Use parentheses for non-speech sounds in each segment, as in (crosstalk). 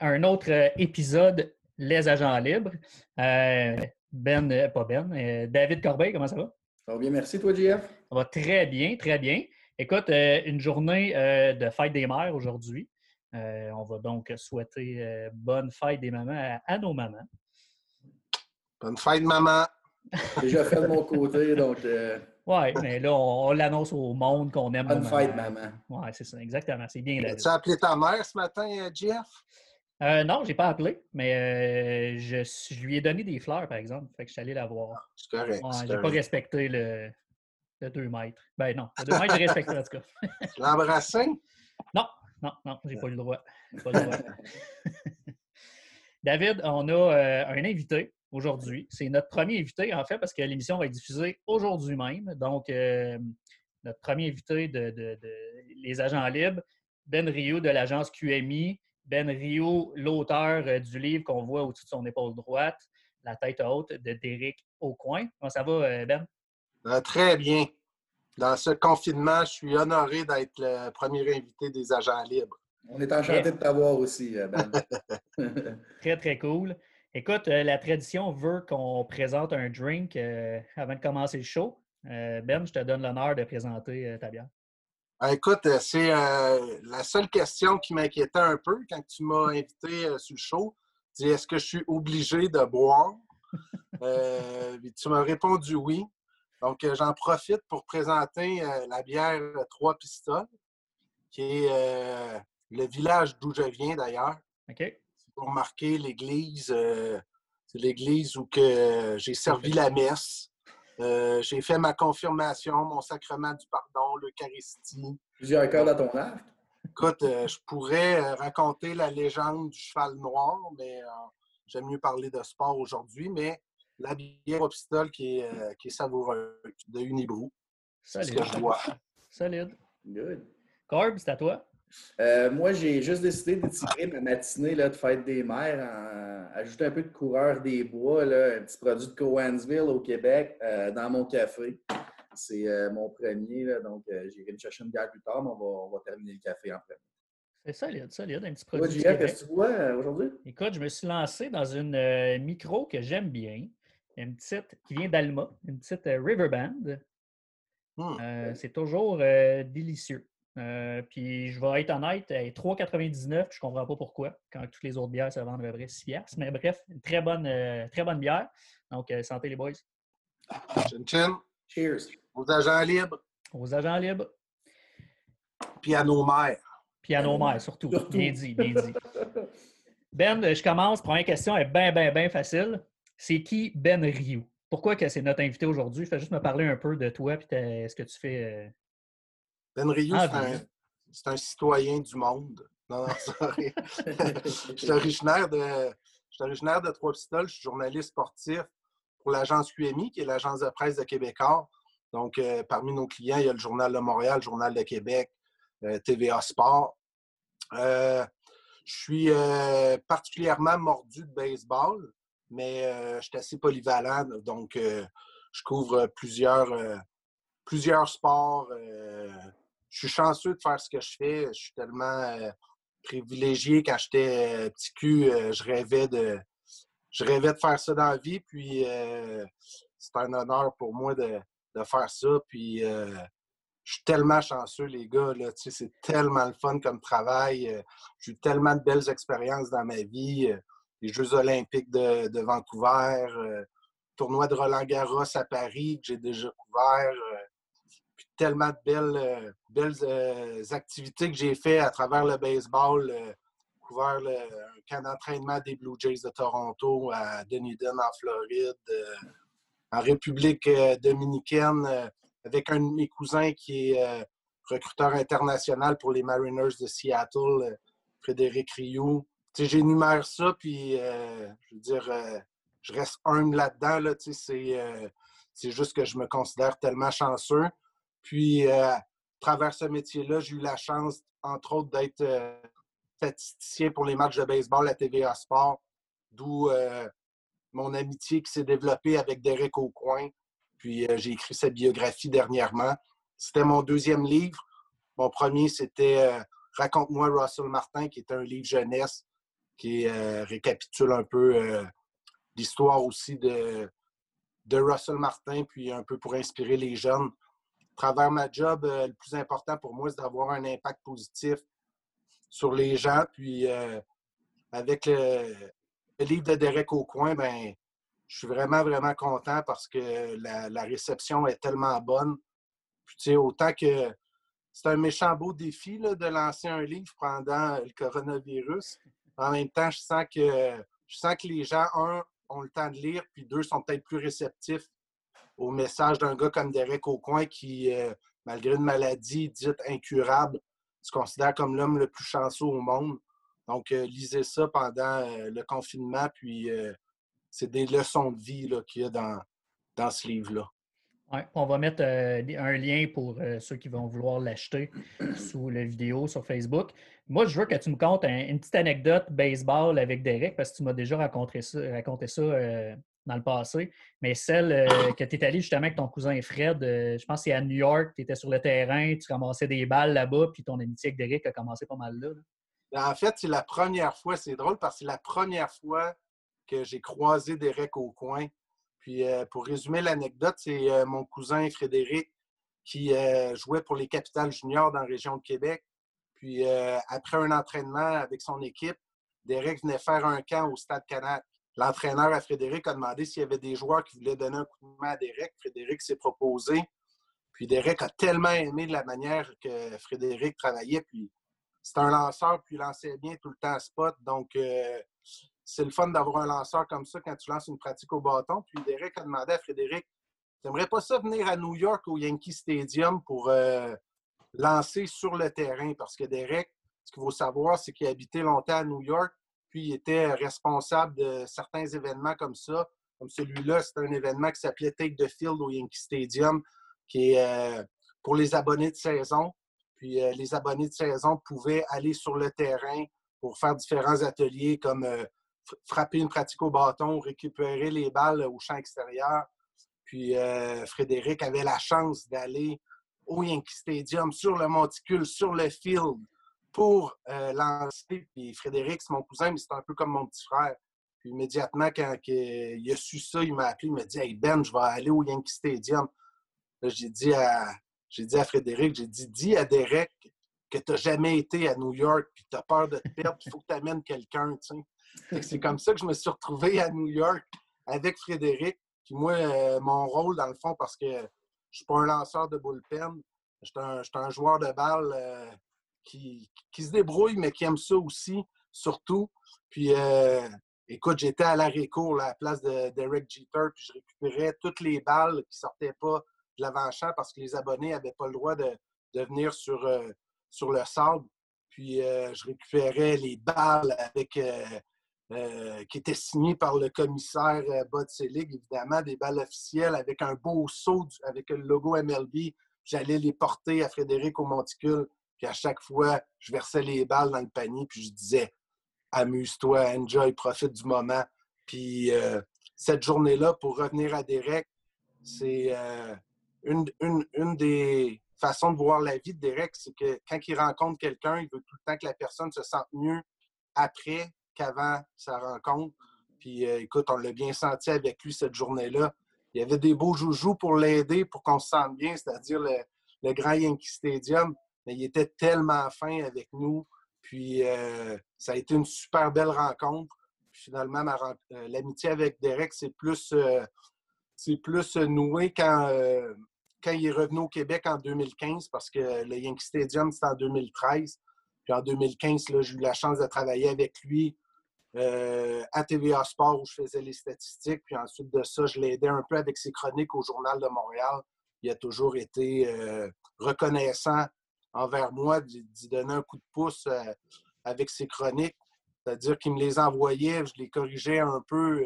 un autre euh, épisode Les Agents Libres. Euh, ben, euh, pas Ben, euh, David Corbeil, comment ça va? Ça va bien, merci, toi, JF. Ça va très bien, très bien. Écoute, euh, une journée euh, de fête des mères aujourd'hui. Euh, on va donc souhaiter euh, bonne fête des mamans à, à nos mamans. Bonne fête, maman. (laughs) Déjà fait de mon côté, donc euh, Oui, mais là, on, on l'annonce au monde qu'on aime. bonne fête, maman. Oui, c'est ça, exactement. C'est bien. As-tu appelé ta mère ce matin, euh, Jeff? Euh, non, je n'ai pas appelé, mais euh, je, je lui ai donné des fleurs, par exemple. Fait que je suis allé la voir. C'est correct. Ouais, j'ai pas respecté le, le 2 mètres. Ben non, le 2 mètres, j'ai respecté en tout cas. (laughs) Tu l'as embrassé? Non, non, non, j'ai pas eu le droit. J'ai pas le droit. (laughs) (laughs) David, on a euh, un invité aujourd'hui. C'est notre premier invité, en fait, parce que l'émission va être diffusée aujourd'hui même. Donc, euh, notre premier invité de, de- de Les Agents Libres, Ben Rio de l'agence QMI. Ben Rio, l'auteur euh, du livre qu'on voit au-dessus de son épaule droite, La tête haute, de Derek Aucoin. Comment ça va, euh, Ben? Euh, très bien. Dans ce confinement, je suis honoré d'être le premier invité des agents libres. On est enchanté de t'avoir aussi, Ben. (laughs) Très, très cool. Écoute, euh, la tradition veut qu'on présente un drink euh, avant de commencer le show. Euh, ben, je te donne l'honneur de présenter euh, ta bière. Euh, écoute, euh, c'est euh, la seule question qui m'inquiétait un peu quand tu m'as invité euh, sur le show. C'est est-ce que je suis obligé de boire? (laughs) Euh, tu m'as répondu oui. Donc, j'en profite pour présenter la bière Trois Pistoles, qui est le village d'où je viens d'ailleurs. OK? pour marquer l'église. c'est l'église où que j'ai servi la messe. Euh, j'ai fait ma confirmation, mon sacrement du pardon, l'Eucharistie. Plusieurs cœurs dans ton arc? Écoute, euh, je pourrais euh, raconter la légende du cheval noir, mais euh, j'aime mieux parler de sport aujourd'hui. Mais la bière au pistole qui est, euh, qui est savoureuse de Unibrou, c'est ce Solide. que je vois. (laughs) Solide. Good. Corb, c'est à toi. Euh, moi, j'ai juste décidé d'étirer ma matinée là, de fête des mères en ajouter un peu de coureur des bois, là, un petit produit de Cowansville au Québec, euh, dans mon café. C'est euh, mon premier, là, donc euh, j'irai me chercher une bière plus tard, mais on va, on va terminer le café en premier. C'est solide, solide. Un petit Toi, produit. du JF, Québec. qu'est-ce que tu vois aujourd'hui? Écoute, je me suis lancé dans une euh, micro que j'aime bien. Une petite qui vient d'Alma, une petite euh, Riverband. Euh, c'est toujours euh, délicieux. Euh, puis je vais être honnête, elle est 3,99. Je comprends pas pourquoi, quand toutes les autres bières se vendent à peu près 6 piastres. Mais bref, une très bonne, euh, très bonne bière. Donc, euh, santé les boys. Chin chin, Cheers! aux agents libres, Aux agents libres, puis à nos mères. puis à nos mères surtout. Surtout. Bien dit, bien dit. Ben, je commence. Première question est bien, bien, bien facile. C'est qui Ben Rioux? Pourquoi que c'est notre invité aujourd'hui? Fais juste me parler un peu de toi et ce que tu fais. Ben Rioux, Ah, c'est un, citoyen du monde. Non, non, sorry. (laughs) je suis originaire de, je suis originaire de Trois-Pistoles. Je suis journaliste sportif pour l'agence QMI, qui est l'agence de presse de Québécois. Donc, euh, parmi nos clients, il y a le Journal de Montréal, le Journal de Québec, euh, TVA Sport. Euh, je suis particulièrement mordu de baseball, mais je suis assez polyvalent. Donc, je couvre plusieurs, plusieurs sports. Je suis chanceux de faire ce que je fais. Je suis tellement euh, privilégié. Quand j'étais euh, petit cul, euh, je rêvais de je rêvais de faire ça dans la vie. Puis c'est un honneur pour moi de, de faire ça. Puis je suis tellement chanceux, les gars. C'est tellement le fun comme travail. J'ai eu tellement de belles expériences dans ma vie. Les Jeux olympiques de, de Vancouver, tournoi de Roland Garros à Paris que j'ai déjà couvert. Tellement de belles, euh, euh, activités que j'ai fait à travers le baseball. euh, couvert le, un camp d'entraînement des Blue Jays de Toronto à Dunedin, en Floride, en République dominicaine, avec un de mes cousins qui est recruteur international pour les Mariners de Seattle, Frédéric Rioux. J'énumère ça, puis je veux dire, je reste humble là-dedans. Là, c'est juste que je me considère tellement chanceux. Puis, euh, à travers ce métier-là, j'ai eu la chance, entre autres, d'être euh, statisticien pour les matchs de baseball à TVA Sport, d'où euh, mon amitié qui s'est développée avec Derek Aucoin. Puis j'ai écrit sa biographie dernièrement. C'était mon deuxième livre. Mon premier, c'était Raconte-moi Russell Martin, qui est un livre jeunesse qui récapitule un peu l'histoire aussi de, de Russell Martin, puis un peu pour inspirer les jeunes. Travers ma job, le plus important pour moi, c'est d'avoir un impact positif sur les gens. Puis avec le, livre de Derek Aucoin, ben, je suis vraiment, vraiment content parce que la, réception est tellement bonne. Puis, tu sais, autant que c'est un méchant beau défi de lancer un livre pendant le coronavirus. En même temps, je sens que, je sens que les gens, un, ont le temps de lire, puis deux, sont peut-être plus réceptifs au message d'un gars comme Derek Aucoin qui, euh, malgré une maladie dite incurable, se considère comme l'homme le plus chanceux au monde. Donc, euh, lisez ça pendant euh, le confinement, puis c'est des leçons de vie qu'il y a dans, dans ce livre-là. On va mettre un lien pour ceux qui vont vouloir l'acheter (clears throat) sous la vidéo sur Facebook. Moi, je veux que tu me contes une petite anecdote baseball avec Derek, parce que tu m'as déjà raconté ça dans le passé. Mais celle que tu es allé justement avec ton cousin Fred, je pense que c'est à New York, tu étais sur le terrain, tu ramassais des balles là-bas, puis ton amitié avec Derek a commencé pas mal là. Ben, en fait, c'est la première fois, c'est drôle parce que c'est la première fois que j'ai croisé Derek au coin. Puis pour résumer l'anecdote, c'est mon cousin Frédéric qui jouait pour les Capitales juniors dans la région de Québec. Puis après un entraînement avec son équipe, Derek venait faire un camp au Stade Canac. L'entraîneur à Frédéric a demandé s'il y avait des joueurs qui voulaient donner un coup de main à Derek. Frédéric s'est proposé. Puis Derek a tellement aimé la manière que Frédéric travaillait. Puis c'est un lanceur, puis il lançait bien tout le temps à spot. Donc, c'est le fun d'avoir un lanceur comme ça quand tu lances une pratique au bâton. Puis Derek a demandé à Frédéric T'aimerais pas ça venir à New York au Yankee Stadium pour euh, lancer sur le terrain? Parce que Derek, ce qu'il faut savoir, c'est qu'il habitait longtemps à New York, puis il était responsable de certains événements comme ça. Comme celui-là, c'est un événement qui s'appelait Take the Field au Yankee Stadium, qui est euh, pour les abonnés de saison. Puis euh, les abonnés de saison pouvaient aller sur le terrain pour faire différents ateliers comme frapper une pratique au bâton, récupérer les balles au champ extérieur. Puis euh, Frédéric avait la chance d'aller au Yankee Stadium, sur le monticule, sur le field, pour lancer. Puis Frédéric, c'est mon cousin, mais c'est un peu comme mon petit frère. Puis immédiatement, quand il a su ça, il m'a appelé, il m'a dit Hey Ben, je vais aller au Yankee Stadium. J'ai dit à dit à Frédéric, j'ai dit dis à Derek que tu n'as jamais été à New York, puis tu as peur de te perdre, il faut que tu amènes quelqu'un. C'est comme ça que je me suis retrouvé à New York avec Frédéric. Puis moi, mon rôle, dans le fond, parce que je ne suis pas un lanceur de bullpen, je suis un, joueur de balle qui, se débrouille, mais qui aime ça aussi, surtout. Puis, euh, écoute, j'étais à l'arrêt-court, à la place de Derek Jeter, puis je récupérais toutes les balles qui sortaient pas de l'avant-champ parce que les abonnés n'avaient pas le droit de, venir sur, sur le sable. Puis, je récupérais les balles avec euh, qui était signé par le commissaire euh, Bud Selig, évidemment, des balles officielles avec un beau saut avec le logo MLB. J'allais les porter à Frédéric au monticule. Puis à chaque fois, je versais les balles dans le panier, puis je disais amuse-toi, enjoy, profite du moment. Puis euh, cette journée-là, pour revenir à Derek, c'est une, une, des façons de voir la vie de Derek, c'est que quand il rencontre quelqu'un, il veut tout le temps que la personne se sente mieux après qu'avant sa rencontre. Puis euh, écoute, on l'a bien senti avec lui cette journée-là. Il y avait des beaux joujoux pour l'aider, pour qu'on se sente bien, c'est-à-dire le, grand Yankee Stadium. Mais il était tellement fin avec nous. Puis euh, ça a été une super belle rencontre. finalement, euh, l'amitié avec Derek, c'est plus, c'est plus noué quand, quand il est revenu au Québec en 2015, parce que le Yankee Stadium, c'était en 2013. Puis en 2015, j'ai eu la chance de travailler avec lui euh, à TVA Sport où je faisais les statistiques. Puis ensuite de ça, je l'ai aidé un peu avec ses chroniques au Journal de Montréal. Il a toujours été euh, reconnaissant envers moi d'y donner un coup de pouce euh, avec ses chroniques. C'est-à-dire qu'il me les envoyait, je les corrigeais un peu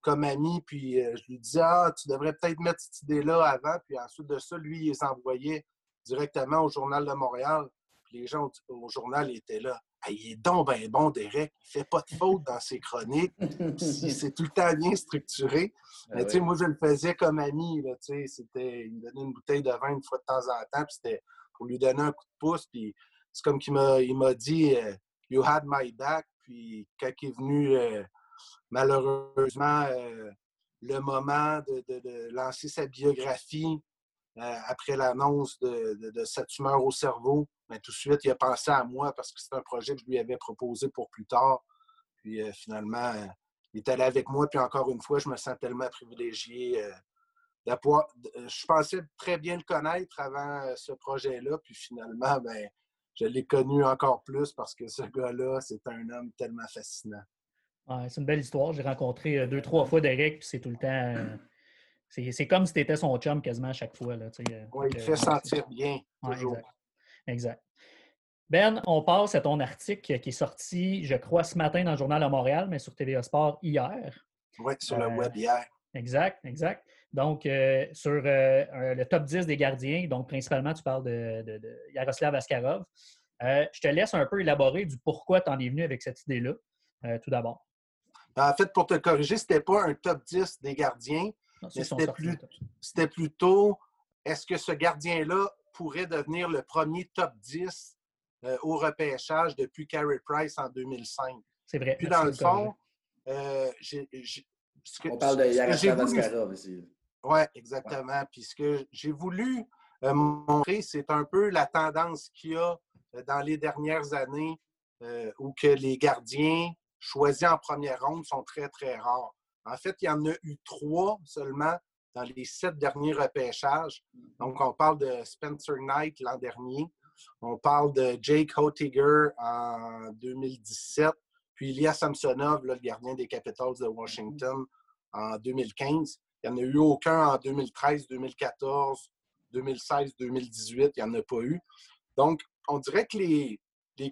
comme ami, puis je lui disais Ah, tu devrais peut-être mettre cette idée-là avant. Puis ensuite de ça, lui, il les envoyait directement au Journal de Montréal. Puis les gens au journal étaient là il est donc ben bon, Derek. Il fait pas de faute dans ses chroniques. c'est tout le temps bien structuré. Ah mais, moi, je le faisais comme ami. Là, c'était, il me donnait une bouteille de vin une fois de temps en temps. Puis c'était pour lui donner un coup de pouce. Puis c'est comme qu'il m'a, dit euh, You had my back. Puis quand il est venu, euh, malheureusement, euh, le moment de, lancer sa biographie après l'annonce de, sa tumeur au cerveau, ben, tout de suite, il a pensé à moi parce que c'est un projet que je lui avais proposé pour plus tard. Puis finalement, il est allé avec moi. Puis encore une fois, je me sens tellement privilégié. Je pensais très bien le connaître avant ce projet-là. Puis finalement, ben, je l'ai connu encore plus parce que ce gars-là, c'est un homme tellement fascinant. c'est une belle histoire. J'ai rencontré euh, deux, trois fois Derek, puis c'est tout le temps. Euh, c'est comme si tu étais son chum quasiment à chaque fois. Là, euh, oui, il fait sentir bien. Toujours. exact. Ben, on passe à ton article qui est sorti, je crois, ce matin dans le Journal de Montréal, mais sur TVA Sport hier. Oui, sur le web hier. Exact, exact. Donc, euh, sur euh, le top 10 des gardiens, donc principalement, tu parles de, Yaroslav Askarov. Euh, je te laisse un peu élaborer du pourquoi tu en es venu avec cette idée-là, tout d'abord. Ben, en fait, pour te corriger, ce n'était pas un top 10 des gardiens. C'était plutôt est-ce que ce gardien-là pourrait devenir le premier top 10 au repêchage depuis Carey Price en 2005? C'est vrai. Puis dans le fond, on parle de Yaroslav Askarov ici. Oui, exactement. Puis ce que j'ai voulu euh, montrer, c'est un peu la tendance qu'il y a euh, dans les dernières années euh, où que les gardiens choisis en première ronde sont très, très rares. En fait, il y en a eu trois seulement dans les sept derniers repêchages. Donc, on parle de Spencer Knight l'an dernier. On parle de Jake Hotiger en 2017. Puis Ilya Samsonov, le gardien des Capitals de Washington, en 2015. Il n'y en a eu aucun en 2013, 2014, 2016, 2018. Il n'y en a pas eu. Donc, on dirait que les,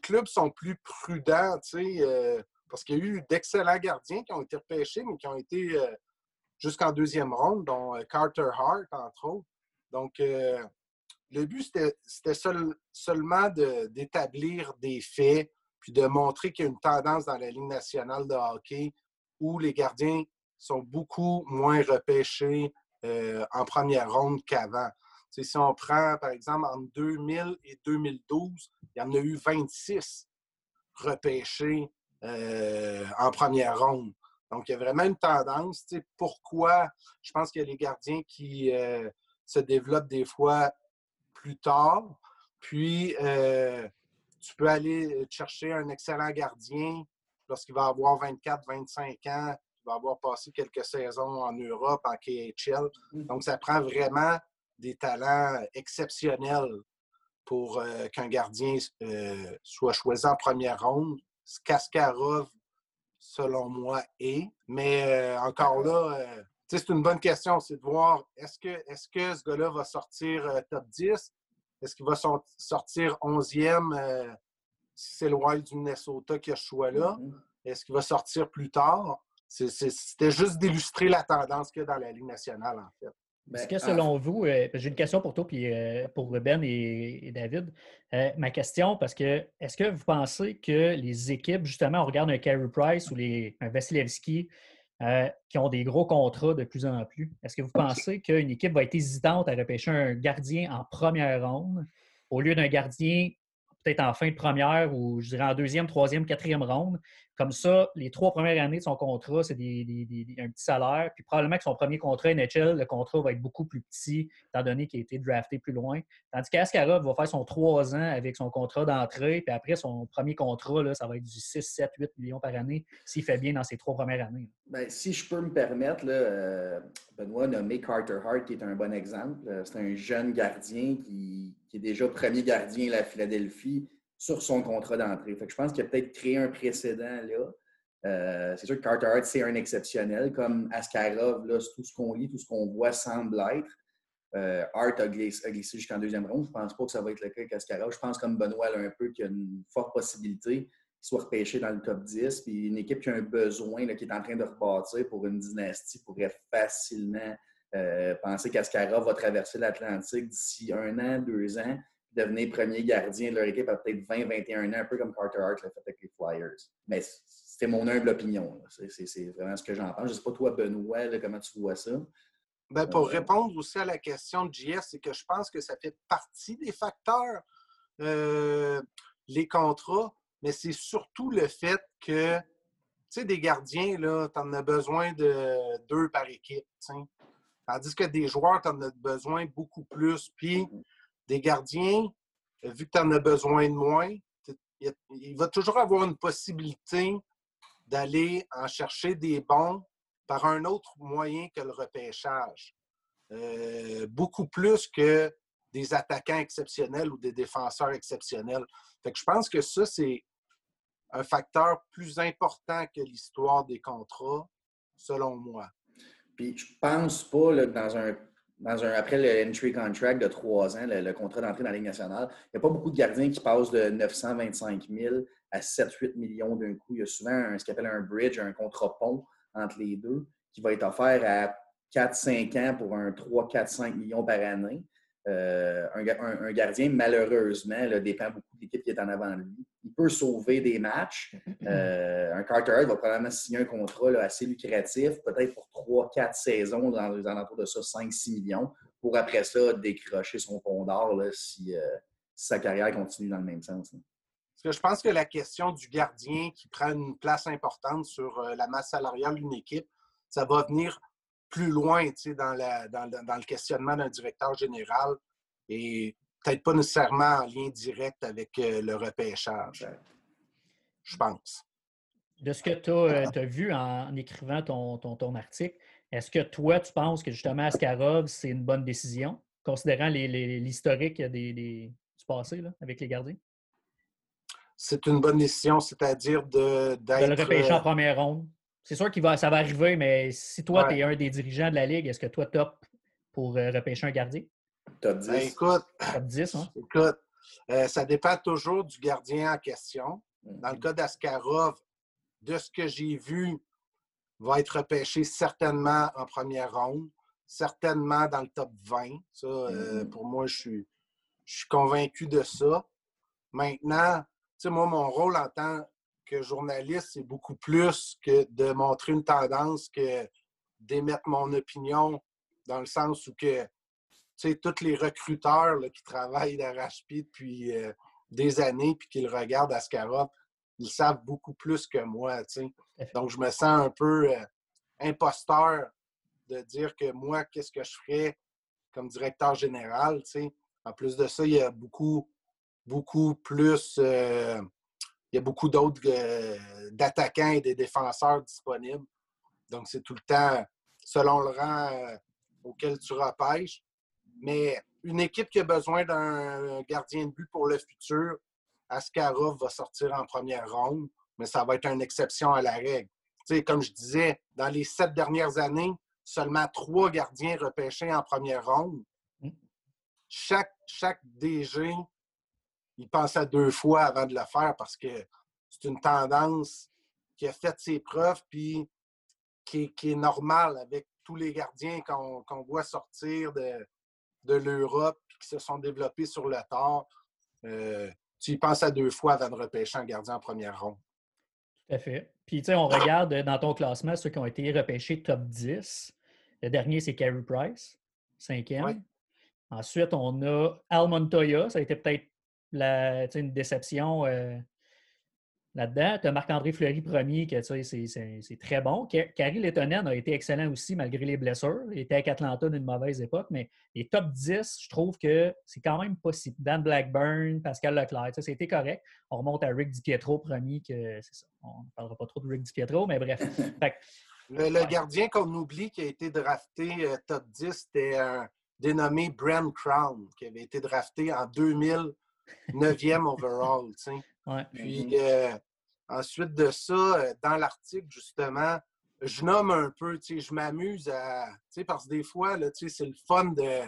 clubs sont plus prudents, euh, parce qu'il y a eu d'excellents gardiens qui ont été repêchés, mais qui ont été euh, jusqu'en deuxième ronde, dont euh, Carter Hart, entre autres. Donc, le but, c'était seulement d'établir des faits, puis de montrer qu'il y a une tendance dans la Ligue nationale de hockey où les gardiens sont beaucoup moins repêchés euh, en première ronde qu'avant. Si on prend, par exemple, entre 2000 et 2012, il y en a eu 26 repêchés euh, en première ronde. Donc, il y a vraiment une tendance. Pourquoi? Je pense a les gardiens qui euh, se développent des fois plus tard. Puis, tu peux aller chercher un excellent gardien lorsqu'il va avoir 24, 25 ans, va avoir passé quelques saisons en Europe, en KHL. Mm. Donc, ça prend vraiment des talents exceptionnels pour euh, qu'un gardien euh, soit choisi en première ronde. Kaskarov, selon moi, est. Mais euh, encore là, c'est une bonne question. C'est de voir est-ce que, est -ce que ce gars-là va sortir top 10? Est-ce qu'il va sortir 11e si c'est le Wild du Minnesota qui a ce choix-là? Mm-hmm. Est-ce qu'il va sortir plus tard? C'était juste d'illustrer la tendance qu'il y a dans la Ligue nationale, en fait. Est-ce que selon vous, euh, j'ai une question pour toi puis euh, pour Ben et, David. Euh, ma question, parce que est-ce que vous pensez que les équipes, justement, on regarde un Carey Price ou les, un Vasilevski qui ont des gros contrats de plus en plus, est-ce que vous pensez qu'une équipe va être hésitante à repêcher un gardien en première ronde au lieu d'un gardien peut-être en fin de première ou je dirais en deuxième, troisième, quatrième ronde? Comme ça, les trois premières années de son contrat, c'est un petit salaire. Puis probablement que son premier contrat NHL, le contrat va être beaucoup plus petit, étant donné qu'il a été drafté plus loin. Tandis qu'Askarov va faire son trois ans avec son contrat d'entrée. Puis après, son premier contrat, là, ça va être du 6, 7, 8 millions par année s'il fait bien dans ses trois premières années. Bien, si je peux me permettre, euh, Benoît a nommé Carter Hart, qui est un bon exemple. C'est un jeune gardien qui, qui est déjà premier gardien à la Philadelphie sur son contrat d'entrée. je pense qu'il a peut-être créé un précédent là. Euh, c'est sûr que Carter Hart, c'est un exceptionnel. Comme Askarov, là, tout ce qu'on lit, tout ce qu'on voit semble être. Euh, Hart a glissé, jusqu'en deuxième ronde. Je ne pense pas que ça va être le cas avec Askarov. Je pense comme Benoît un peu qu'il y a une forte possibilité qu'il soit repêché dans le top 10. Puis une équipe qui a un besoin, qui est en train de rebâtir pour une dynastie, pourrait facilement euh, penser qu'Askarov va traverser l'Atlantique d'ici un an, deux ans devenir premier gardien de leur équipe à peut-être 20, 21 ans, un peu comme Carter Hart l'a fait avec les Flyers. Mais c'est mon humble opinion. C'est vraiment ce que j'en pense. Je ne sais pas, toi, Benoît, comment tu vois ça? Ben, pour euh, répondre aussi à la question de JS, c'est que je pense que ça fait partie des facteurs. Euh, les contrats, mais c'est surtout le fait que, tu sais, des gardiens, là, tu en as besoin de deux par équipe, Tandis que des joueurs, tu en as besoin beaucoup plus. Puis, des gardiens, vu que tu en as besoin de moins, il va toujours avoir une possibilité d'aller en chercher des bons par un autre moyen que le repêchage. Euh, beaucoup plus que des attaquants exceptionnels ou des défenseurs exceptionnels. Fait je pense que ça, c'est un facteur plus important que l'histoire des contrats, selon moi. Puis je pense pas là, dans un après le entry contract de trois ans, le, contrat d'entrée dans la Ligue nationale, il n'y a pas beaucoup de gardiens qui passent de 925 000 à 7-8 millions d'un coup. Il y a souvent ce qu'on appelle un bridge, un contrat pont entre les deux, qui va être offert à 4-5 ans pour un 3-4-5 millions par année. Euh, un, gardien, malheureusement, dépend beaucoup l'équipe qui est en avant de lui. Il peut sauver des matchs. Euh, un Carter va probablement signer un contrat assez lucratif, peut-être pour 3-4 saisons, dans les alentours de ça, 5-6 millions, pour après ça décrocher son pont d'or si, euh, si, sa carrière continue dans le même sens. Parce que je pense que la question du gardien qui prend une place importante sur la masse salariale d'une équipe, ça va venir plus loin dans, dans, le questionnement d'un directeur général et peut-être pas nécessairement en lien direct avec euh, le repêchage, je pense. De ce que tu as, euh, vu en, écrivant ton, ton, article, est-ce que toi, tu penses que justement Askarov, c'est une bonne décision, considérant l'historique des, du passé avec les gardiens? C'est une bonne décision, c'est-à-dire de, d'être. De le repêcher en euh, première ronde. C'est sûr que ça va arriver, mais si toi, tu es un des dirigeants de la Ligue, est-ce que toi, top pour euh, repêcher un gardien? Top 10. Ben, écoute, top 10, hein? (clears throat) écoute euh, ça dépend toujours du gardien en question. Dans le mhm. cas d'Askarov, de ce que j'ai vu, va être repêché certainement en première ronde, certainement dans le top 20. Ça, euh, mhm. pour moi, je suis, je suis convaincu de ça. Maintenant, tu sais, moi, mon rôle en tant journaliste, c'est beaucoup plus que de montrer une tendance que d'émettre mon opinion dans le sens où que, sais, tous les recruteurs qui travaillent d'arrache-pied depuis euh, des années puis qui le regardent à Scarop, ils savent beaucoup plus que moi, tu sais. Donc, je me sens un peu euh, imposteur de dire que moi, qu'est-ce que je ferais comme directeur général, tu sais. En plus de ça, il y a beaucoup, beaucoup plus euh, il y a beaucoup d'autres d'attaquants et des défenseurs disponibles. Donc, c'est tout le temps selon le rang auquel tu repêches. Mais une équipe qui a besoin d'un gardien de but pour le futur, Askarov va sortir en première ronde, mais ça va être une exception à la règle. comme je disais, dans les sept dernières années, seulement trois gardiens repêchés en première ronde. Mm. Chaque, chaque DG il pensait deux fois avant de le faire parce que c'est une tendance qui a fait ses preuves puis qui, est normale avec tous les gardiens qu'on voit sortir de, de l'Europe qui se sont développés sur le tard. Euh, tu y penses à deux fois avant de repêcher un gardien en première ronde. Tout à fait. Puis, tu sais, on regarde dans ton classement ceux qui ont été repêchés top 10. Le dernier, c'est Carey Price, cinquième. Ensuite, on a Al Montoya. Ça a été peut-être une déception euh, là-dedans. Tu as Marc-André Fleury premier, que c'est très bon. Carrie Lettonen a été excellent aussi malgré les blessures. Il était avec Atlanta d'une mauvaise époque, mais les top 10, je trouve que c'est quand même possible. Dan Blackburn, Pascal Leclerc, ça, c'était correct. On remonte à Rick DiPietro premier, que c'est ça. On ne parlera pas trop de Rick DiPietro, mais bref. (laughs) le, gardien qu'on oublie qui a été drafté euh, top 10, c'était un dénommé Bram Crown, qui avait été drafté en 2000 neuvième overall. Puis euh, ensuite de ça, euh, dans l'article, justement, je nomme un peu, je m'amuse à. Parce que des fois, c'est le fun de.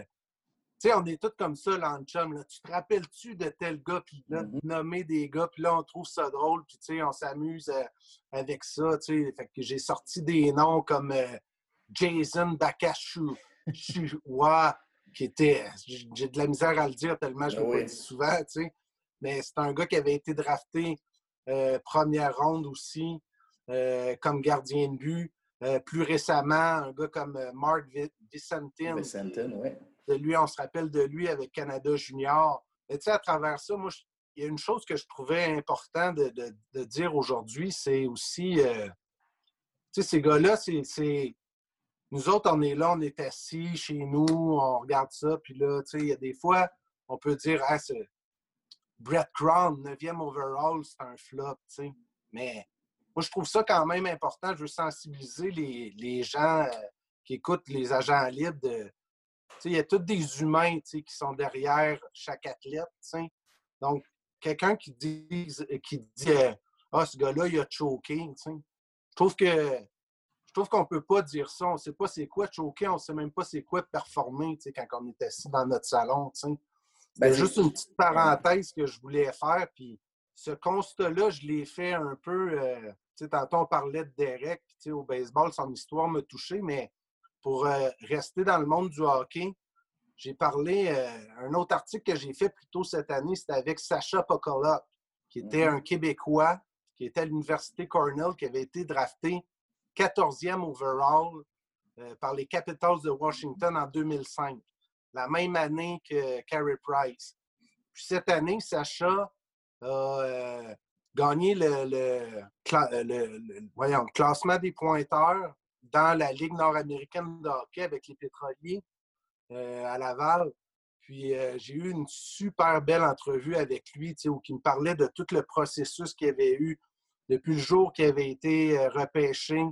Tu sais, on est tous comme ça, là, en chum. Là. Tu te rappelles-tu de tel gars, puis là, mm-hmm. nommer des gars, puis là, on trouve ça drôle, puis tu sais, on s'amuse euh, avec ça, tu sais. Fait que j'ai sorti des noms comme Jason Bakashu, Chua, qui était. J'ai de la misère à le dire tellement je le ah dis souvent, tu sais. Mais c'est un gars qui avait été drafté euh, première ronde aussi, euh, comme gardien de but. Euh, plus récemment, un gars comme Mark Vicentin. Vicentin, oui. De lui, on se rappelle de lui avec Canada Junior. Et tu sais, à travers ça, moi, il y a une chose que je trouvais important de, dire aujourd'hui, c'est aussi, euh, tu sais, ces gars-là, c'est. Nous autres, on est là, on est assis chez nous, on regarde ça, puis là, tu sais, il y a des fois, on peut dire, ah, c'est Brett Crown, 9e overall, c'est un flop. Mais moi, je trouve ça quand même important. Je veux sensibiliser les, gens euh, qui écoutent les agents libres. De, il y a tous des humains qui sont derrière chaque athlète. Donc, quelqu'un qui dit, qui dit euh, Ah, ce gars-là, il a choqué. Je trouve que je trouve qu'on ne peut pas dire ça. On ne sait pas c'est quoi choquer, on ne sait même pas c'est quoi performer quand on est assis dans notre salon. Ben, juste une petite parenthèse que je voulais faire. Puis ce constat-là, je l'ai fait un peu. Euh, tantôt, on parlait de Derek, au baseball, son histoire m'a touché, mais pour euh, rester dans le monde du hockey, j'ai parlé, euh, un autre article que j'ai fait plus tôt cette année, c'était avec Sacha Pokolok, qui était mhm. un Québécois, qui était à l'Université Cornell, qui avait été drafté 14e overall euh, par les Capitals de Washington en 2005, la même année que Carey Price. Puis cette année, Sacha a gagné le, classement des pointeurs dans la Ligue nord-américaine de hockey avec les pétroliers euh, à Laval. Puis euh, j'ai eu une super belle entrevue avec lui, où il me parlait de tout le processus qu'il avait eu depuis le jour qu'il avait été euh, repêché,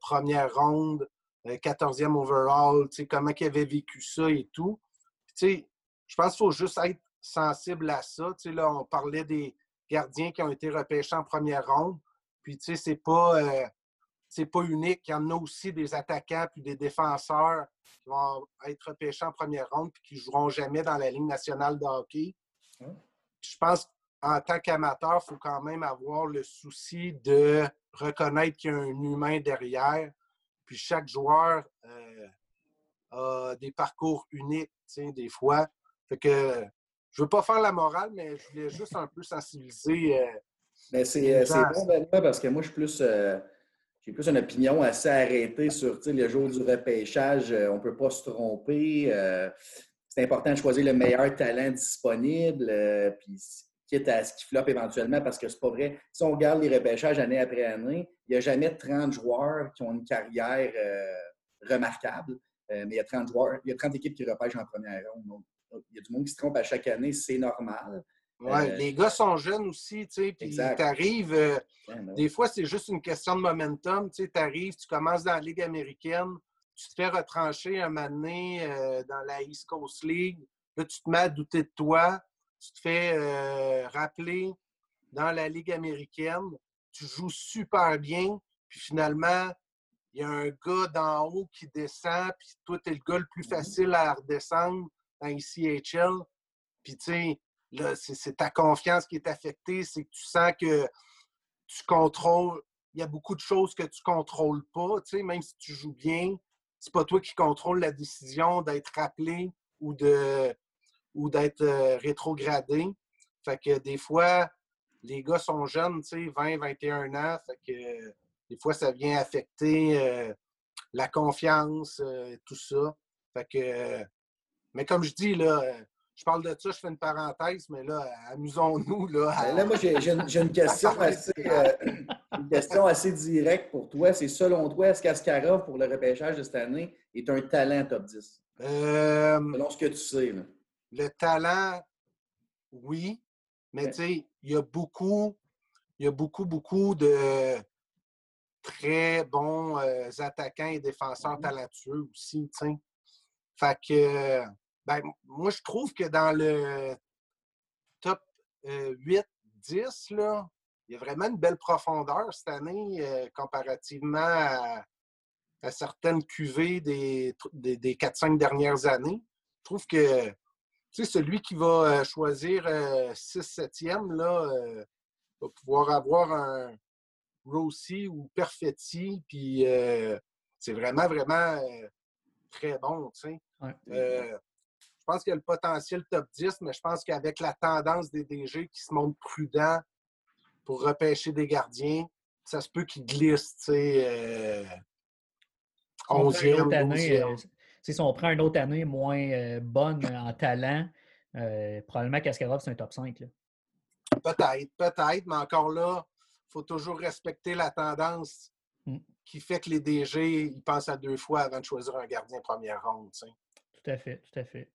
première ronde, 14e overall, comment il avait vécu ça et tout. je pense qu'il faut juste être sensible à ça. là, on parlait des, gardiens qui ont été repêchés en première ronde. Puis, tu sais, c'est pas, euh, pas unique. Il y en a aussi des attaquants puis des défenseurs qui vont être repêchés en première ronde puis qui ne joueront jamais dans la Ligue nationale de hockey. Je pense qu'en tant qu'amateur, il faut quand même avoir le souci de reconnaître qu'il y a un humain derrière. Puis chaque joueur euh, a des parcours uniques, des fois. Fait que je veux pas faire la morale, mais je voulais juste un peu sensibiliser. Euh, mais c'est bon, Benoît, parce que moi, je suis plus. Euh, j'ai plus une opinion assez arrêtée sur le jour du repêchage. Euh, on ne peut pas se tromper. c'est important de choisir le meilleur talent disponible, puis quitte à ce qu'il floppe éventuellement, parce que c'est pas vrai. Si on regarde les repêchages année après année, il n'y a jamais 30 joueurs qui ont une carrière remarquable. mais il y a 30 joueurs, il y a 30 équipes qui repêchent en première ronde il y a du monde qui se trompe à chaque année, c'est normal. Oui, euh, les gars sont jeunes aussi, tu sais, puis t'arrives, euh, ben des fois, c'est juste une question de momentum, tu sais, t'arrives, tu commences dans la Ligue américaine, tu te fais retrancher un moment donné euh, dans la East Coast League, là, tu te mets à douter de toi, tu te fais rappeler dans la Ligue américaine, tu joues super bien, puis finalement, il y a un gars d'en haut qui descend, puis toi, tu es le gars le plus mm-hmm. facile à redescendre, dans CHL. Puis, tu sais, là, c'est ta confiance qui est affectée. C'est que tu sens que tu contrôles. Il y a beaucoup de choses que tu contrôles pas. Tu sais, même si tu joues bien, c'est pas toi qui contrôle la décision d'être rappelé ou de ou d'être euh, rétrogradé. Fait que des fois, les gars sont jeunes, tu sais, 20, 21 ans. Fait que des fois, ça vient affecter euh, la confiance, euh, tout ça. Fait que mais comme je dis, là, euh, je parle de ça, je fais une parenthèse, mais là, amusons-nous. Là, ben là, moi, j'ai une, (laughs) question assez, euh, (coughs) une question assez directe pour toi. C'est selon toi, est-ce qu'Askarov, pour le repêchage de cette année, est un talent top 10? Euh, selon ce que tu sais. Là. Le talent, oui. Mais tu sais, il y a beaucoup, il y a beaucoup, beaucoup de très bons attaquants et défenseurs mm-hmm. talentueux aussi, tu sais. Fait que ben, moi, je trouve que dans le top 8-10, euh, il y a vraiment une belle profondeur cette année euh, comparativement à, certaines cuvées des, des, 4-5 dernières années. Je trouve que celui qui va euh, choisir 6-7e là, va pouvoir avoir un Rossi ou Perfetti, puis c'est vraiment, vraiment très bon. Je pense qu'il y a le potentiel top 10, mais je pense qu'avec la tendance des DG qui se montrent prudents pour repêcher des gardiens, ça se peut qu'ils glissent, tu sais, 11e, euh, si on prend une autre année moins euh, bonne en talent, euh, probablement Kaskarov, c'est un top 5. peut-être, peut-être, mais encore là, il faut toujours respecter la tendance Mm. qui fait que les DG ils pensent à deux fois avant de choisir un gardien première ronde. Tout à fait, tout à fait.